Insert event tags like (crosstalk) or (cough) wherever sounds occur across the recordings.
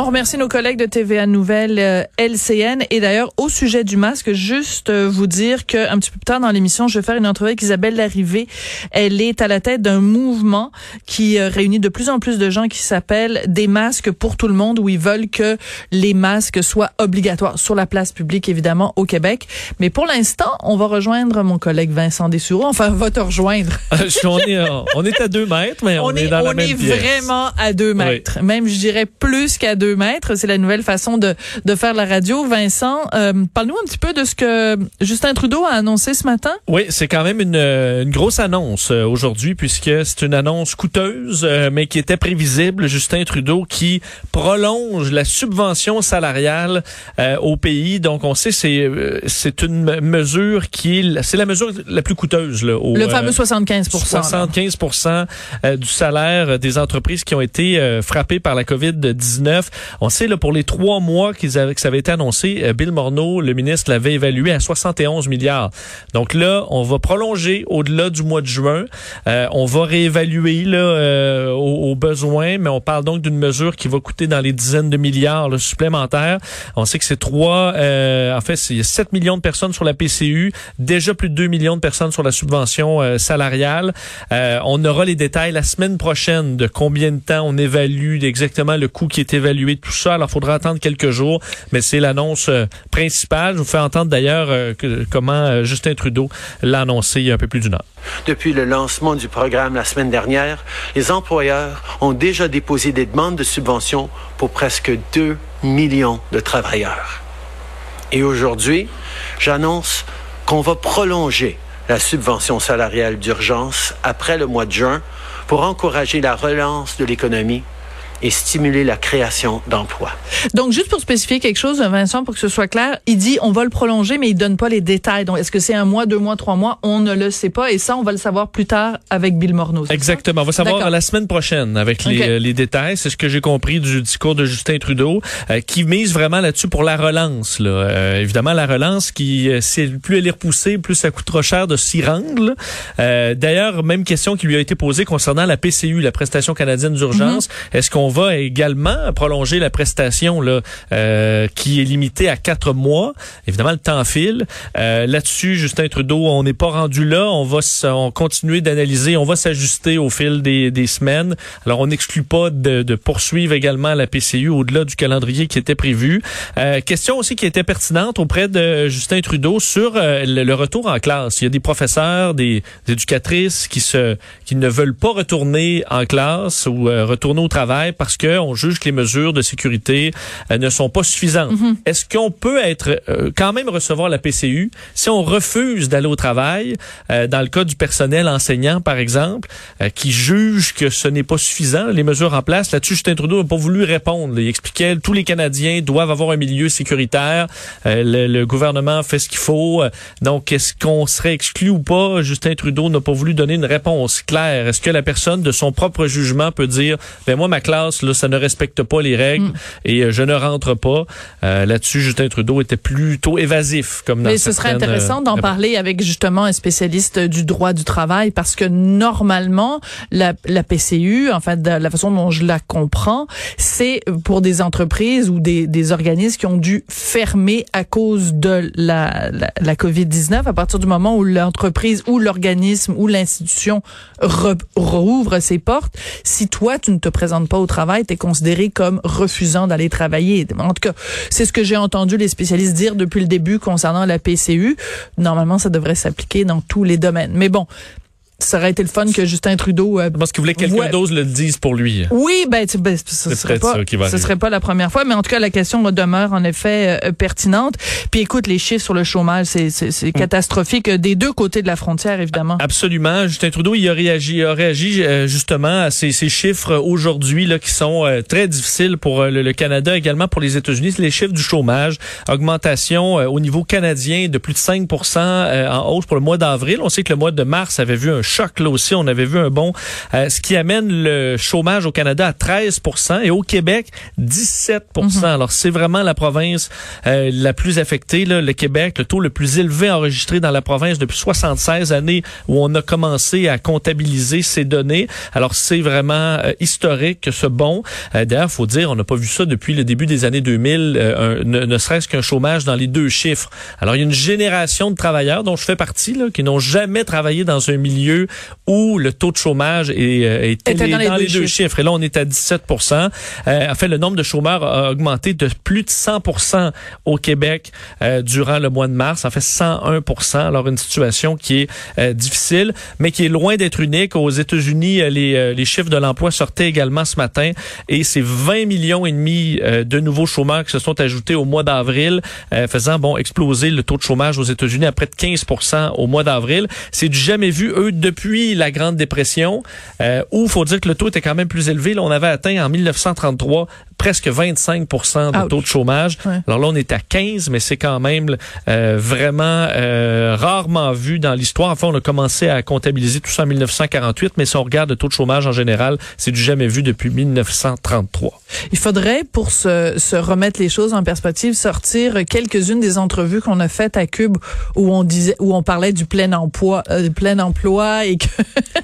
On remercie nos collègues de TVA Nouvelle euh, LCN et d'ailleurs au sujet du masque, juste euh, vous dire que un petit peu plus tard dans l'émission, je vais faire une entrevue avec Isabelle Larrivée. Elle est à la tête d'un mouvement qui euh, réunit de plus en plus de gens qui s'appelle des masques pour tout le monde où ils veulent que les masques soient obligatoires sur la place publique évidemment au Québec. Mais pour l'instant, on va rejoindre mon collègue Vincent Dessoureau. Enfin, on va te rejoindre. (laughs) On, est, on est à deux mètres, mais on, est, dans la on même est pièce. vraiment à deux mètres. Même, je dirais, plus qu'à deux mètres. C'est la nouvelle façon de, de faire la radio. Vincent, euh, parle-nous un petit peu de ce que Justin Trudeau a annoncé ce matin. Oui, c'est quand même une, euh, une grosse annonce euh, aujourd'hui puisque c'est une annonce coûteuse, mais qui était prévisible. Justin Trudeau qui prolonge la subvention salariale euh, au pays. Donc, on sait c'est c'est une me- mesure qui est c'est la mesure la plus coûteuse là, au, Le fameux 75 là. 75 euh, du salaire des entreprises qui ont été euh, frappées par la COVID-19. On sait là pour les trois mois qu'ils avaient, que ça avait été annoncé, euh, Bill Morneau, le ministre, l'avait évalué à 71 milliards. Donc là, on va prolonger au-delà du mois de juin. Euh, on va réévaluer là euh, aux, besoins, mais on parle donc d'une mesure qui va coûter dans les dizaines de milliards là, supplémentaires. On sait que c'est trois, euh, en fait, c'est 7 millions de personnes sur la PCU, déjà plus de 2 millions de personnes sur la subvention euh, salariale. On aura les détails la semaine prochaine de combien de temps on évalue exactement le coût qui est évalué, tout ça. Alors, il faudra attendre quelques jours, mais c'est l'annonce euh, principale. Je vous fais entendre d'ailleurs euh, comment euh, Justin Trudeau l'a annoncé un peu plus d'une heure. Depuis le lancement du programme la semaine dernière, les employeurs ont déjà déposé des demandes de subvention pour presque 2 millions de travailleurs. Et aujourd'hui, j'annonce qu'on va prolonger la subvention salariale d'urgence après le mois de juin pour encourager la relance de l'économie et stimuler la création d'emplois. Donc, juste pour spécifier quelque chose, Vincent, pour que ce soit clair, il dit on va le prolonger, mais il donne pas les détails. Donc, est-ce que c'est un mois, deux mois, trois mois? On ne le sait pas. Et ça, on va le savoir plus tard avec Bill Morneau. Exactement. On va savoir la semaine prochaine avec les, euh, les détails. C'est ce que j'ai compris du discours de Justin Trudeau, euh, qui mise vraiment là-dessus pour la relance. Là. Euh, évidemment, la relance, qui euh, c'est plus elle est repoussée, plus ça coûte trop cher de s'y rendre. là. Euh, D'ailleurs, même question qui lui a été posée concernant la PCU, la prestation canadienne d'urgence. Mm-hmm. Est-ce qu'on va également prolonger la prestation là, euh, qui est limitée à quatre mois? Évidemment, le temps file. Euh, Là-dessus, Justin Trudeau, on n'est pas rendu là. On va on continuer d'analyser, on va s'ajuster au fil des, des semaines. Alors, on n'exclut pas de, de poursuivre également la PCU au-delà du calendrier qui était prévu. Euh, question aussi qui était pertinente auprès de Justin Trudeau sur euh, le, le retour en classe. Il y a des professeurs, des, des éducatrices qui se qui ne veulent pas retourner en classe ou euh, retourner au travail parce que on juge que les mesures de sécurité euh, ne sont pas suffisantes. Est-ce qu'on peut être euh, quand même recevoir la PCU si on refuse d'aller au travail euh, dans le cas du personnel enseignant par exemple euh, qui juge que ce n'est pas suffisant les mesures en place? Là-dessus Justin Trudeau n'a pas voulu répondre. Il expliquait tous les Canadiens doivent avoir un milieu sécuritaire. Euh, le, le gouvernement fait ce qu'il faut. Donc est-ce qu'on serait exclu ou pas? Justin Trudeau n'a pas voulu donner une réponse claire. Est-ce que la personne de son propre jugement peut dire ben moi ma classe là ça ne respecte pas les règles et euh, je ne rentre pas. Euh, Là-dessus Justin Trudeau était plutôt évasif comme dans Mais ce serait intéressant euh, d'en réponses. parler avec justement un spécialiste du droit du travail parce que normalement la, la PCU, en fait, de la façon dont je la comprends, c'est pour des entreprises ou des, des organismes qui ont dû fermer à cause de la, la, la COVID-19 à partir du moment où l'entreprise ou l'organisme ou l'institution re- rouvre ses portes. Si toi, tu ne te présentes pas au travail, es considéré comme refusant d'aller travailler. En tout cas, c'est ce que j'ai entendu les spécialistes dire depuis le début concernant la PCU. Normalement, ça devrait s'appliquer dans tous les domaines. Mais bon, ça aurait été le fun que Justin Trudeau. Euh, pense qu'il voulait que quelqu'un Ouais. d'autre le dise pour lui. oui, ben, tu- ben, ce serait pas, ce serait pas la première fois, mais en tout cas, la question demeure en effet euh, pertinente. Puis écoute, les chiffres sur le chômage, c'est c'est- Mm. catastrophique euh, des deux côtés de la frontière, évidemment. Absolument. Justin Trudeau, il a réagi, il a réagi euh, justement à ces, ces chiffres aujourd'hui là qui sont euh, très difficiles pour euh, le, le Canada, également pour les États-Unis. Les chiffres du chômage, augmentation euh, au niveau canadien de plus de 5% euh, en hausse pour le mois d'avril. On sait que le mois de mars avait vu un choc là aussi. On avait vu un bon, euh, ce qui amène le chômage au Canada à 13 et au Québec 17% Alors c'est vraiment la province euh, la plus affectée. Là, le Québec, le taux le plus élevé enregistré dans la province depuis 76 années où on a commencé à comptabiliser ces données. Alors c'est vraiment euh, historique ce bon. Euh, D'ailleurs, faut dire, on n'a pas vu ça depuis le début des années 2000, euh, un- ne, ne serait-ce qu'un chômage dans les deux chiffres. Alors il y a une génération de travailleurs dont je fais partie là, qui n'ont jamais travaillé dans un milieu où le taux de chômage est, euh, est Était élevé dans les deux chiffres. chiffres. Et là, on est à 17 euh, En fait, le nombre de chômeurs a augmenté de plus de 100 au Québec euh, durant le mois de mars. En fait, 101 Alors, une situation qui est euh, difficile, mais qui est loin d'être unique. Aux États-Unis, euh, les, euh, les chiffres de l'emploi sortaient également ce matin et c'est 20 millions et demi de nouveaux chômeurs qui se sont ajoutés au mois d'avril, euh, faisant bon exploser le taux de chômage aux États-Unis à près de 15 au mois d'avril. C'est du jamais vu, eux, depuis la Grande Dépression, euh, où faut dire que le taux était quand même plus élevé. Là, on avait atteint en 1933 presque 25% de Ouch. taux de chômage. Ouais. Alors là, on est à 15, mais c'est quand même euh, vraiment euh, rarement vu dans l'histoire. Enfin, on a commencé à comptabiliser tout ça en 1948, mais si on regarde le taux de chômage en général, c'est du jamais vu depuis 1933. Il faudrait, pour se, se remettre les choses en perspective, sortir quelques-unes des entrevues qu'on a faites à Cube où on disait, où on parlait du plein emploi, euh, plein emploi et que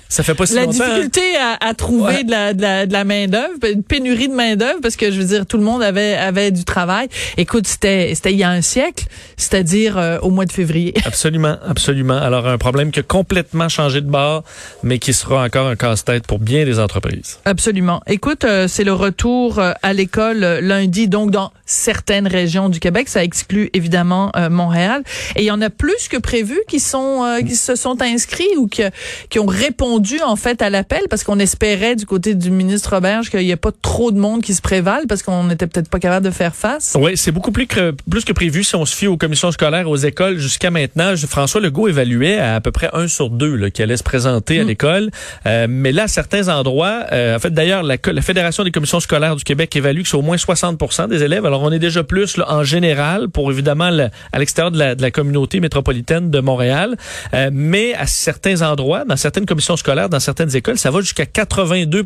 Ça fait pas si (laughs) la longtemps. hein? difficulté à, à trouver Ouais. de la, de la, de la main d'œuvre, une pénurie de main d'œuvre parce que je veux dire tout le monde avait avait du travail. Écoute, c'était c'était il y a un siècle, c'est-à-dire euh, au mois de février. (laughs) Absolument, absolument. Alors, un problème qui a complètement changé de bord, mais qui sera encore un casse-tête pour bien des entreprises. Absolument. Écoute, euh, c'est le retour euh, à l'école lundi, donc dans certaines régions du Québec. Ça exclut évidemment euh, Montréal. Et il y en a plus que prévu qui sont euh, qui se sont inscrits ou qui, qui ont répondu en fait à l'appel parce qu'on espérait du côté du ministre Roberge qu'il n'y ait pas trop de monde qui se prévale parce qu'on n'était peut-être pas capable de faire face. Oui, c'est beaucoup plus que, plus que prévu si on se fie aux commissions scolaires, aux écoles. Jusqu'à maintenant, François Legault évaluait à, à peu près un sur deux là, qui allait se présenter à l'école. Euh, mais là, à certains endroits, euh, en fait, d'ailleurs, la, la Fédération des commissions scolaires du Québec évalue que c'est au moins 60% des élèves. Alors, on est déjà plus là, en général pour évidemment le- à l'extérieur de la, de la communauté métropolitaine de Montréal. Euh, mais à certains endroits, dans certaines commissions scolaires, dans certaines écoles, ça va jusqu'à 82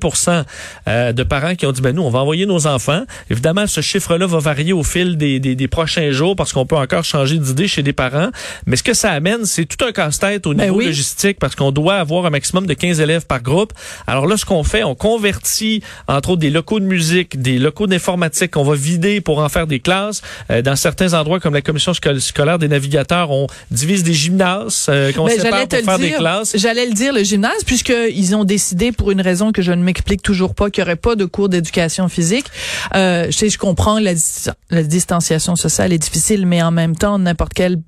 euh, de parents qui ont dit, ben nous, on va envoyer nos enfants. Évidemment, ce chiffre-là va varier au fil des, des, des prochains jours parce qu'on peut encore changer d'idée chez des parents. Mais ce que ça amène, c'est tout un casse-tête au Ben niveau oui. logistique parce qu'on doit avoir un maximum de 15 élèves par groupe. Alors là, ce qu'on fait, on convertit, entre autres, des locaux de musique, des locaux d'informatique qu'on va vider pour en faire des classes. Euh, dans certains endroits, comme la commission sco- scolaire des navigateurs, on divise des gymnases euh, qu'on Ben, sépare pour faire des classes. J'allais le dire, le gymnase, puisqu'ils ont décidé, pour une raison que je ne m'explique toujours pas, qu'il n'y aurait pas de cours d'éducation physique. Euh, je sais, je comprends la, la distanciation sociale est difficile, mais en même temps, n'importe quelle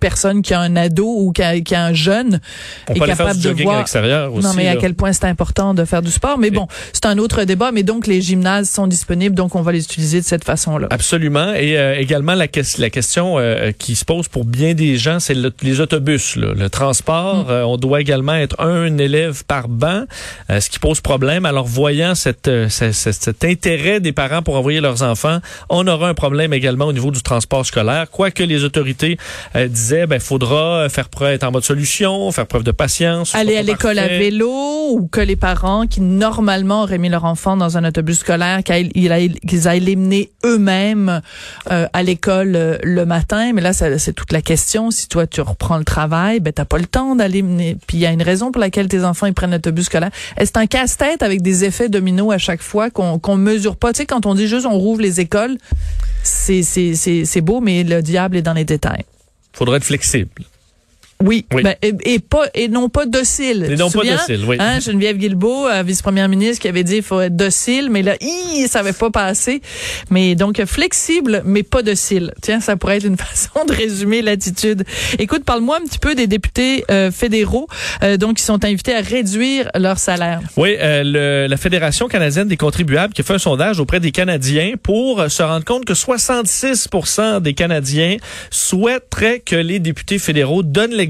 personne qui a un ado ou qui a, qui a un jeune On est peut aller faire capable du de à voir. aussi. non, mais à quel point c'est important de faire du sport. Mais bon, c'est un autre débat. Mais donc, les gymnases sont disponibles, donc on va les utiliser de cette façon-là. Absolument. Et euh, également, la, ques- la question euh, qui se pose pour bien des gens, c'est le- les autobus. là. Le transport, Mm. euh, on doit également être un élève par banc, ce qui pose problème. Alors, voyant cette, cet intérêt des parents pour envoyer leurs enfants, on aura un problème également au niveau du transport scolaire. Quoique les autorités euh, disaient, ben, faudra faire preuve, être en mode solution, faire preuve de patience. ce aller à l'école à vélo ou que les parents qui normalement auraient mis leur enfant dans un autobus scolaire qu'ils ils aillent, qu'ils aillent les mener eux-mêmes euh, à l'école euh, le matin. Mais là c'est toute la question. Si toi tu reprends le travail ben t'as pas le temps d'aller mener. Puis il y a une raison pour laquelle tes enfants ils prennent l'autobus scolaire. Est-ce un casse-tête avec des effets dominos à chaque fois qu'on qu'on mesure pas? Tu sais quand on dit juste on rouvre les écoles c'est c'est c'est c'est beau mais le diable est dans les détails Faudra être flexible. Oui, Oui. ben, et, et pas et non pas docile. Et non pas docile, oui. Hein, Geneviève Guilbeault, euh, vice-première ministre, qui avait dit il faut être docile, mais là, hi, ça avait pas passé. Mais donc flexible, mais pas docile. Tiens, ça pourrait être une (laughs) façon de résumer l'attitude. Écoute, parle-moi un petit peu des députés euh, fédéraux, euh, donc qui sont invités à réduire leur salaire. Oui, euh, le- la Fédération canadienne des contribuables qui a fait un sondage auprès des Canadiens pour euh, se rendre compte que 66% des Canadiens souhaiteraient que les députés fédéraux donnent l'exemple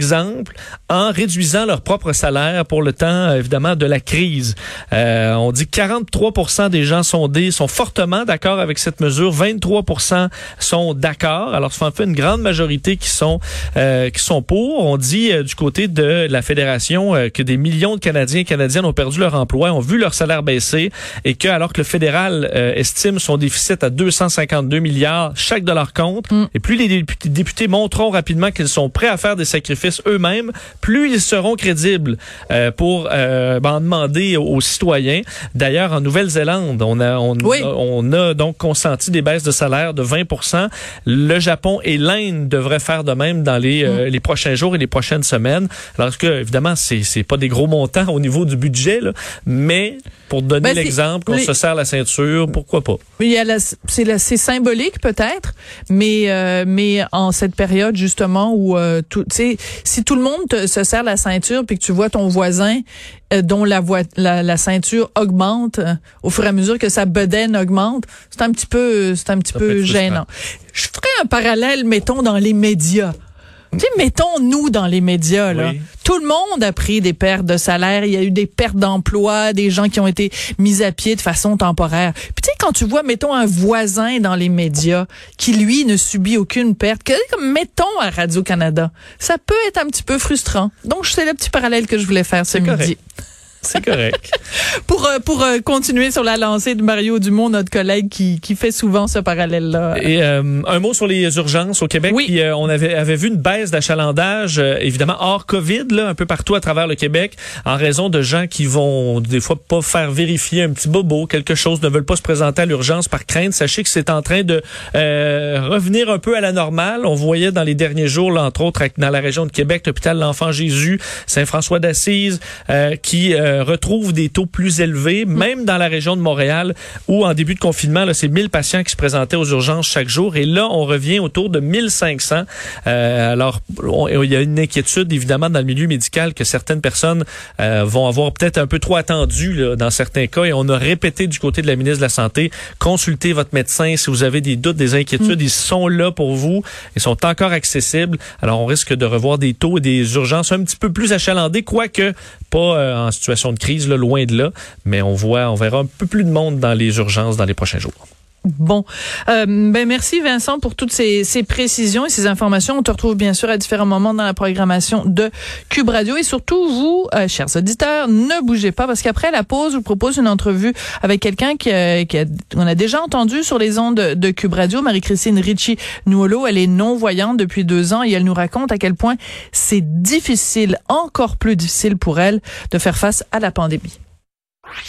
en réduisant leur propre salaire pour le temps, évidemment, de la crise. Euh, on dit 43% des gens sondés sont fortement d'accord avec cette mesure, 23% sont d'accord. Alors, ça en fait une grande majorité qui sont euh, qui sont pour. On dit euh, du côté de la fédération euh, que des millions de Canadiens et Canadiennes ont perdu leur emploi, ont vu leur salaire baisser et que alors que le fédéral euh, estime son déficit à 252 milliards, chaque dollar compte. Et plus les députés montreront rapidement qu'ils sont prêts à faire des sacrifices eux-mêmes, plus ils seront crédibles euh, pour euh, ben, en demander aux, aux citoyens. D'ailleurs, en Nouvelle-Zélande, on a on, Oui. on a donc consenti des baisses de salaire de 20% Le Japon et l'Inde devraient faire de même dans les, euh, les prochains jours et les prochaines semaines. Alors que, évidemment, c'est c'est pas des gros montants au niveau du budget, là, mais pour donner Ben, l'exemple qu'on les- se serre la ceinture, pourquoi pas? Oui, c'est symbolique peut-être, mais euh, mais en cette période justement où euh, tout, tu sais, si tout le monde te- se serre la ceinture puis que tu vois ton voisin euh, dont la, voi- la la ceinture augmente euh, au fur et à mesure que sa bedaine augmente, c'est un petit peu c'est un petit Ça peu gênant. Je ferais un parallèle, mettons dans les médias. Tu sais, mettons nous dans les médias là. Oui. Tout le monde a pris des pertes de salaire. Il y a eu des pertes d'emploi, des gens qui ont été mis à pied de façon temporaire. Puis tu sais, quand tu vois, mettons, un voisin dans les médias qui, lui, ne subit aucune perte, que, comme mettons à Radio-Canada, ça peut être un petit peu frustrant. Donc, c'est le petit parallèle que je voulais faire ce midi. correct. C'est correct. (laughs) Pour, euh, pour euh, continuer sur la lancée de Mario Dumont, notre collègue qui, qui fait souvent ce parallèle-là. Et euh, un mot sur les urgences au Québec. Oui. Puis, euh, on avait, avait vu une baisse d'achalandage, euh, évidemment hors COVID, là, un peu partout à travers le Québec, en raison de gens qui vont des fois pas faire vérifier un petit bobo, quelque chose, ne veulent pas se présenter à l'urgence par crainte. Sachez que c'est en train de euh, revenir un peu à la normale. On voyait dans les derniers jours, là, entre autres, dans la région de Québec, l'hôpital L'Enfant Jésus, Saint-François d'Assise, euh, qui euh, retrouve des taux plus élevés, même dans la région de Montréal, où en début de confinement, c'est 1000 patients qui se présentaient aux urgences chaque jour. Et là, on revient autour de 1500. Euh, alors, il y a une inquiétude, évidemment, dans le milieu médical que certaines personnes euh, vont avoir peut-être un peu trop attendu là, dans certains cas. Et on a répété du côté de la ministre de la Santé, consultez votre médecin si vous avez des doutes, des inquiétudes. Ils sont là pour vous. Ils sont encore accessibles. Alors, on risque de revoir des taux et des urgences un petit peu plus achalandés, quoique pas euh, en situation de crise, là, loin de là. Mais on voit, on verra un peu plus de monde dans les urgences dans les prochains jours. Bon, euh, ben merci Vincent pour toutes ces, ces précisions et ces informations. On te retrouve bien sûr à différents moments dans la programmation de Cube Radio et surtout vous, euh, chers auditeurs, ne bougez pas parce qu'après la pause, je vous propose une entrevue avec quelqu'un qui, a- qui a- qu'on a déjà entendu sur les ondes de, de Cube Radio, Marie-Christine Ricci Nuolo. Elle est non voyante depuis deux ans et elle nous raconte à quel point c'est difficile, encore plus difficile pour elle, de faire face à la pandémie.